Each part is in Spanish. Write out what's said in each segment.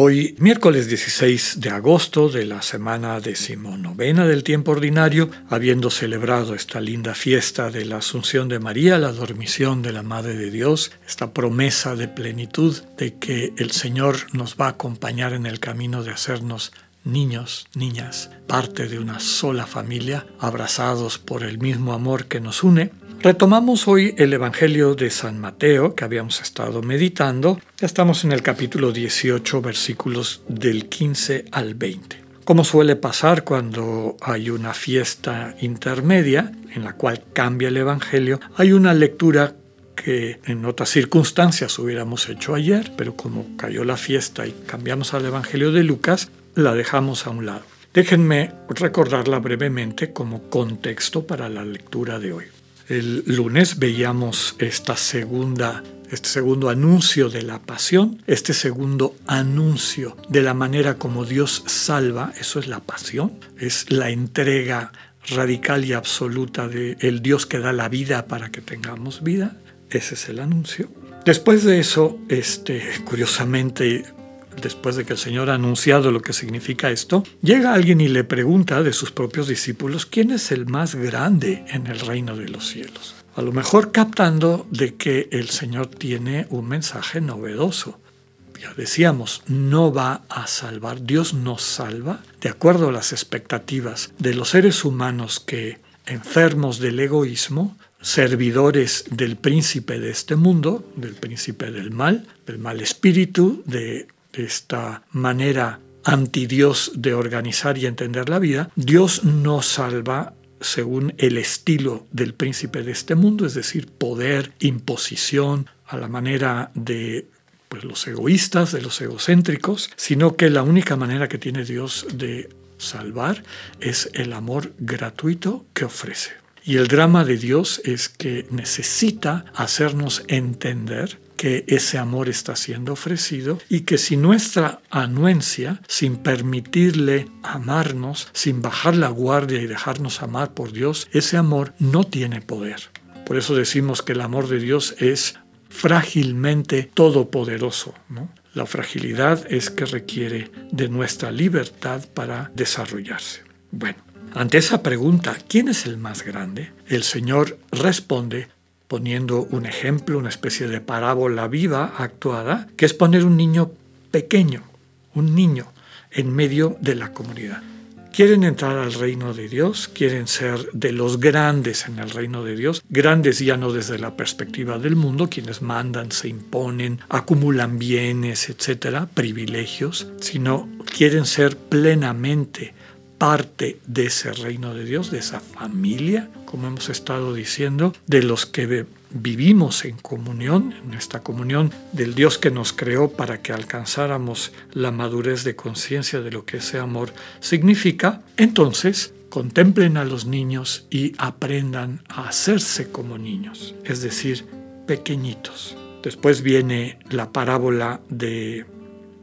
Hoy, miércoles 16 de agosto de la semana decimonovena del tiempo ordinario, habiendo celebrado esta linda fiesta de la Asunción de María, la dormición de la Madre de Dios, esta promesa de plenitud de que el Señor nos va a acompañar en el camino de hacernos niños, niñas, parte de una sola familia, abrazados por el mismo amor que nos une, Retomamos hoy el Evangelio de San Mateo que habíamos estado meditando. Estamos en el capítulo 18, versículos del 15 al 20. Como suele pasar cuando hay una fiesta intermedia en la cual cambia el Evangelio, hay una lectura que en otras circunstancias hubiéramos hecho ayer, pero como cayó la fiesta y cambiamos al Evangelio de Lucas, la dejamos a un lado. Déjenme recordarla brevemente como contexto para la lectura de hoy. El lunes veíamos esta segunda este segundo anuncio de la pasión, este segundo anuncio de la manera como Dios salva, eso es la pasión, es la entrega radical y absoluta del el Dios que da la vida para que tengamos vida, ese es el anuncio. Después de eso, este, curiosamente, después de que el Señor ha anunciado lo que significa esto, llega alguien y le pregunta de sus propios discípulos quién es el más grande en el reino de los cielos. A lo mejor captando de que el Señor tiene un mensaje novedoso. Ya decíamos, no va a salvar, Dios nos salva de acuerdo a las expectativas de los seres humanos que, enfermos del egoísmo, servidores del príncipe de este mundo, del príncipe del mal, del mal espíritu, de esta manera anti-Dios de organizar y entender la vida, Dios no salva según el estilo del príncipe de este mundo, es decir, poder, imposición, a la manera de pues, los egoístas, de los egocéntricos, sino que la única manera que tiene Dios de salvar es el amor gratuito que ofrece. Y el drama de Dios es que necesita hacernos entender que ese amor está siendo ofrecido y que si nuestra anuencia, sin permitirle amarnos, sin bajar la guardia y dejarnos amar por Dios, ese amor no tiene poder. Por eso decimos que el amor de Dios es frágilmente todopoderoso. La fragilidad es que requiere de nuestra libertad para desarrollarse. Bueno, ante esa pregunta, ¿quién es el más grande? El Señor responde poniendo un ejemplo, una especie de parábola viva actuada, que es poner un niño pequeño, un niño, en medio de la comunidad. Quieren entrar al reino de Dios, quieren ser de los grandes en el reino de Dios, grandes ya no desde la perspectiva del mundo, quienes mandan, se imponen, acumulan bienes, etcétera, privilegios, sino quieren ser plenamente parte de ese reino de Dios, de esa familia, como hemos estado diciendo, de los que vivimos en comunión, en esta comunión del Dios que nos creó para que alcanzáramos la madurez de conciencia de lo que ese amor significa, entonces contemplen a los niños y aprendan a hacerse como niños, es decir, pequeñitos. Después viene la parábola de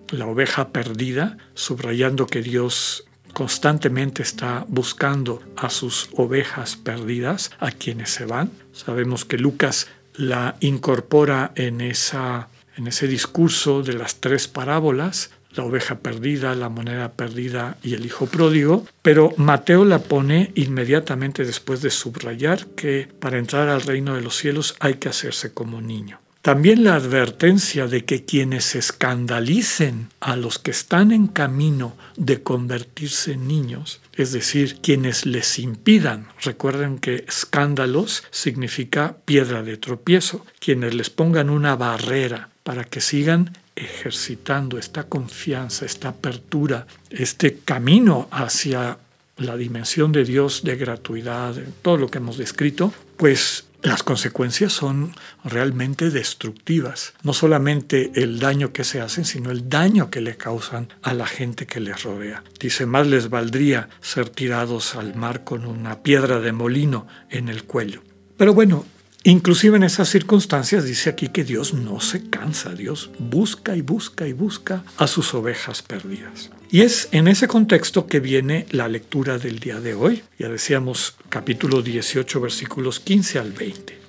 la oveja perdida, subrayando que Dios constantemente está buscando a sus ovejas perdidas, a quienes se van. Sabemos que Lucas la incorpora en, esa, en ese discurso de las tres parábolas, la oveja perdida, la moneda perdida y el hijo pródigo, pero Mateo la pone inmediatamente después de subrayar que para entrar al reino de los cielos hay que hacerse como niño. También la advertencia de que quienes escandalicen a los que están en camino de convertirse en niños, es decir, quienes les impidan, recuerden que escándalos significa piedra de tropiezo, quienes les pongan una barrera para que sigan ejercitando esta confianza, esta apertura, este camino hacia la dimensión de Dios de gratuidad, todo lo que hemos descrito, pues las consecuencias son realmente destructivas. No solamente el daño que se hacen, sino el daño que le causan a la gente que les rodea. Dice, más les valdría ser tirados al mar con una piedra de molino en el cuello. Pero bueno, Inclusive en esas circunstancias dice aquí que Dios no se cansa, Dios busca y busca y busca a sus ovejas perdidas. Y es en ese contexto que viene la lectura del día de hoy. Ya decíamos capítulo 18 versículos 15 al 20.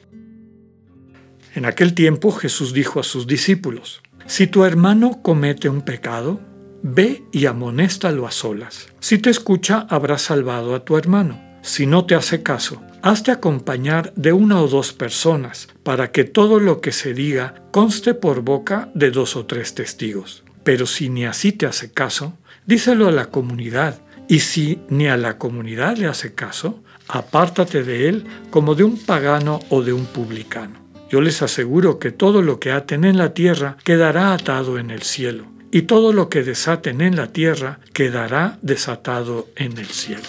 En aquel tiempo Jesús dijo a sus discípulos, Si tu hermano comete un pecado, ve y amonéstalo a solas. Si te escucha, habrás salvado a tu hermano. Si no te hace caso, hazte acompañar de una o dos personas, para que todo lo que se diga conste por boca de dos o tres testigos. Pero si ni así te hace caso, díselo a la comunidad, y si ni a la comunidad le hace caso, apártate de él como de un pagano o de un publicano. Yo les aseguro que todo lo que aten en la tierra quedará atado en el cielo, y todo lo que desaten en la tierra quedará desatado en el cielo.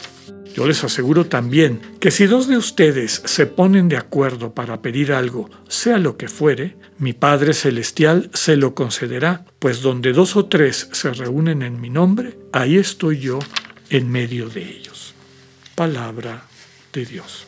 Yo les aseguro también que si dos de ustedes se ponen de acuerdo para pedir algo, sea lo que fuere, mi Padre Celestial se lo concederá, pues donde dos o tres se reúnen en mi nombre, ahí estoy yo en medio de ellos. Palabra de Dios.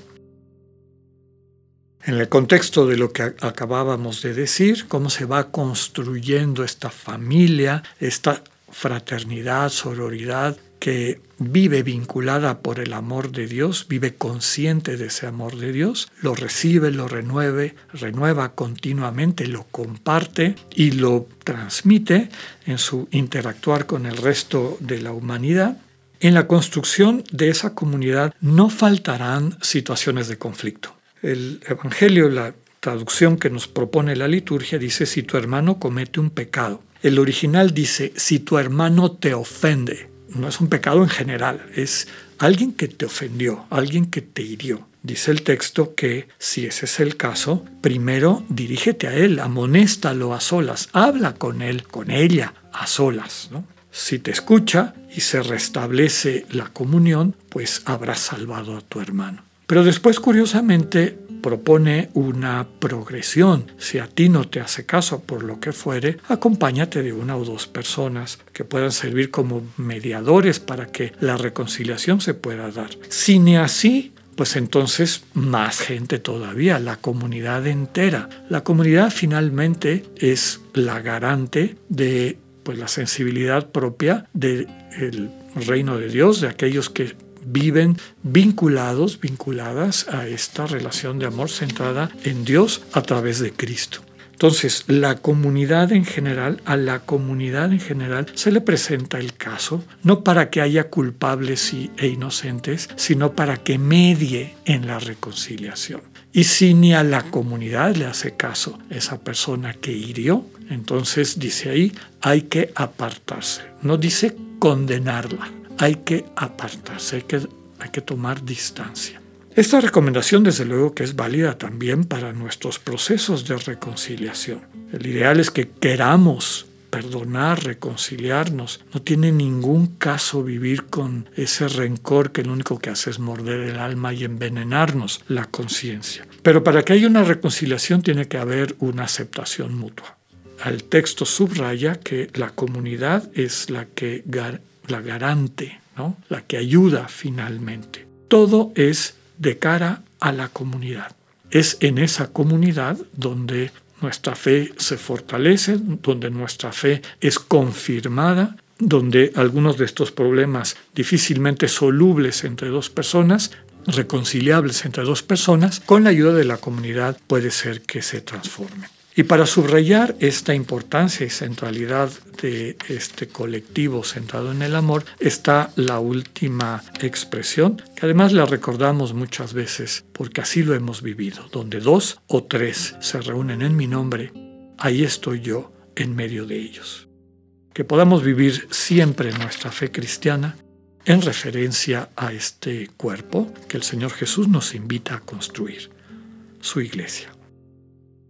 En el contexto de lo que acabábamos de decir, cómo se va construyendo esta familia, esta fraternidad, sororidad, que vive vinculada por el amor de Dios, vive consciente de ese amor de Dios, lo recibe, lo renueve, renueva continuamente, lo comparte y lo transmite en su interactuar con el resto de la humanidad. En la construcción de esa comunidad no faltarán situaciones de conflicto. El Evangelio, la traducción que nos propone la liturgia, dice, si tu hermano comete un pecado. El original dice, si tu hermano te ofende no es un pecado en general, es alguien que te ofendió, alguien que te hirió. Dice el texto que si ese es el caso, primero dirígete a él, amonéstalo a solas, habla con él, con ella, a solas. Si te escucha y se restablece la comunión, pues habrás salvado a tu hermano. Pero después, curiosamente, propone una progresión. Si a ti no te hace caso por lo que fuere, acompáñate de una o dos personas que puedan servir como mediadores para que la reconciliación se pueda dar. Si ni así, pues entonces más gente todavía, la comunidad entera. La comunidad finalmente es la garante de pues, la sensibilidad propia del reino de Dios, de aquellos que viven vinculados, vinculadas a esta relación de amor centrada en Dios a través de Cristo. Entonces, la comunidad en general, a la comunidad en general se le presenta el caso, no para que haya culpables e inocentes, sino para que medie en la reconciliación. Y si ni a la comunidad le hace caso esa persona que hirió, entonces dice ahí, hay que apartarse. No dice condenarla, hay que apartarse, hay que, tomar distancia. Esta recomendación desde luego que es válida también para nuestros procesos de reconciliación. El ideal es que queramos perdonar, reconciliarnos. No tiene ningún caso vivir con ese rencor que lo único que hace es morder el alma y envenenarnos la conciencia. Pero para que haya una reconciliación tiene que haber una aceptación mutua. Al texto subraya que la comunidad es la que la garante, ¿no? la que ayuda finalmente. Todo es de cara a la comunidad. Es en esa comunidad donde nuestra fe se fortalece, donde nuestra fe es confirmada, donde algunos de estos problemas difícilmente solubles entre dos personas, reconciliables entre dos personas, con la ayuda de la comunidad puede ser que se transformen. Y para subrayar esta importancia y centralidad de este colectivo centrado en el amor está la última expresión, que además la recordamos muchas veces porque así lo hemos vivido, donde dos o tres se reúnen en mi nombre, ahí estoy yo en medio de ellos. Que podamos vivir siempre nuestra fe cristiana en referencia a este cuerpo que el Señor Jesús nos invita a construir, su iglesia.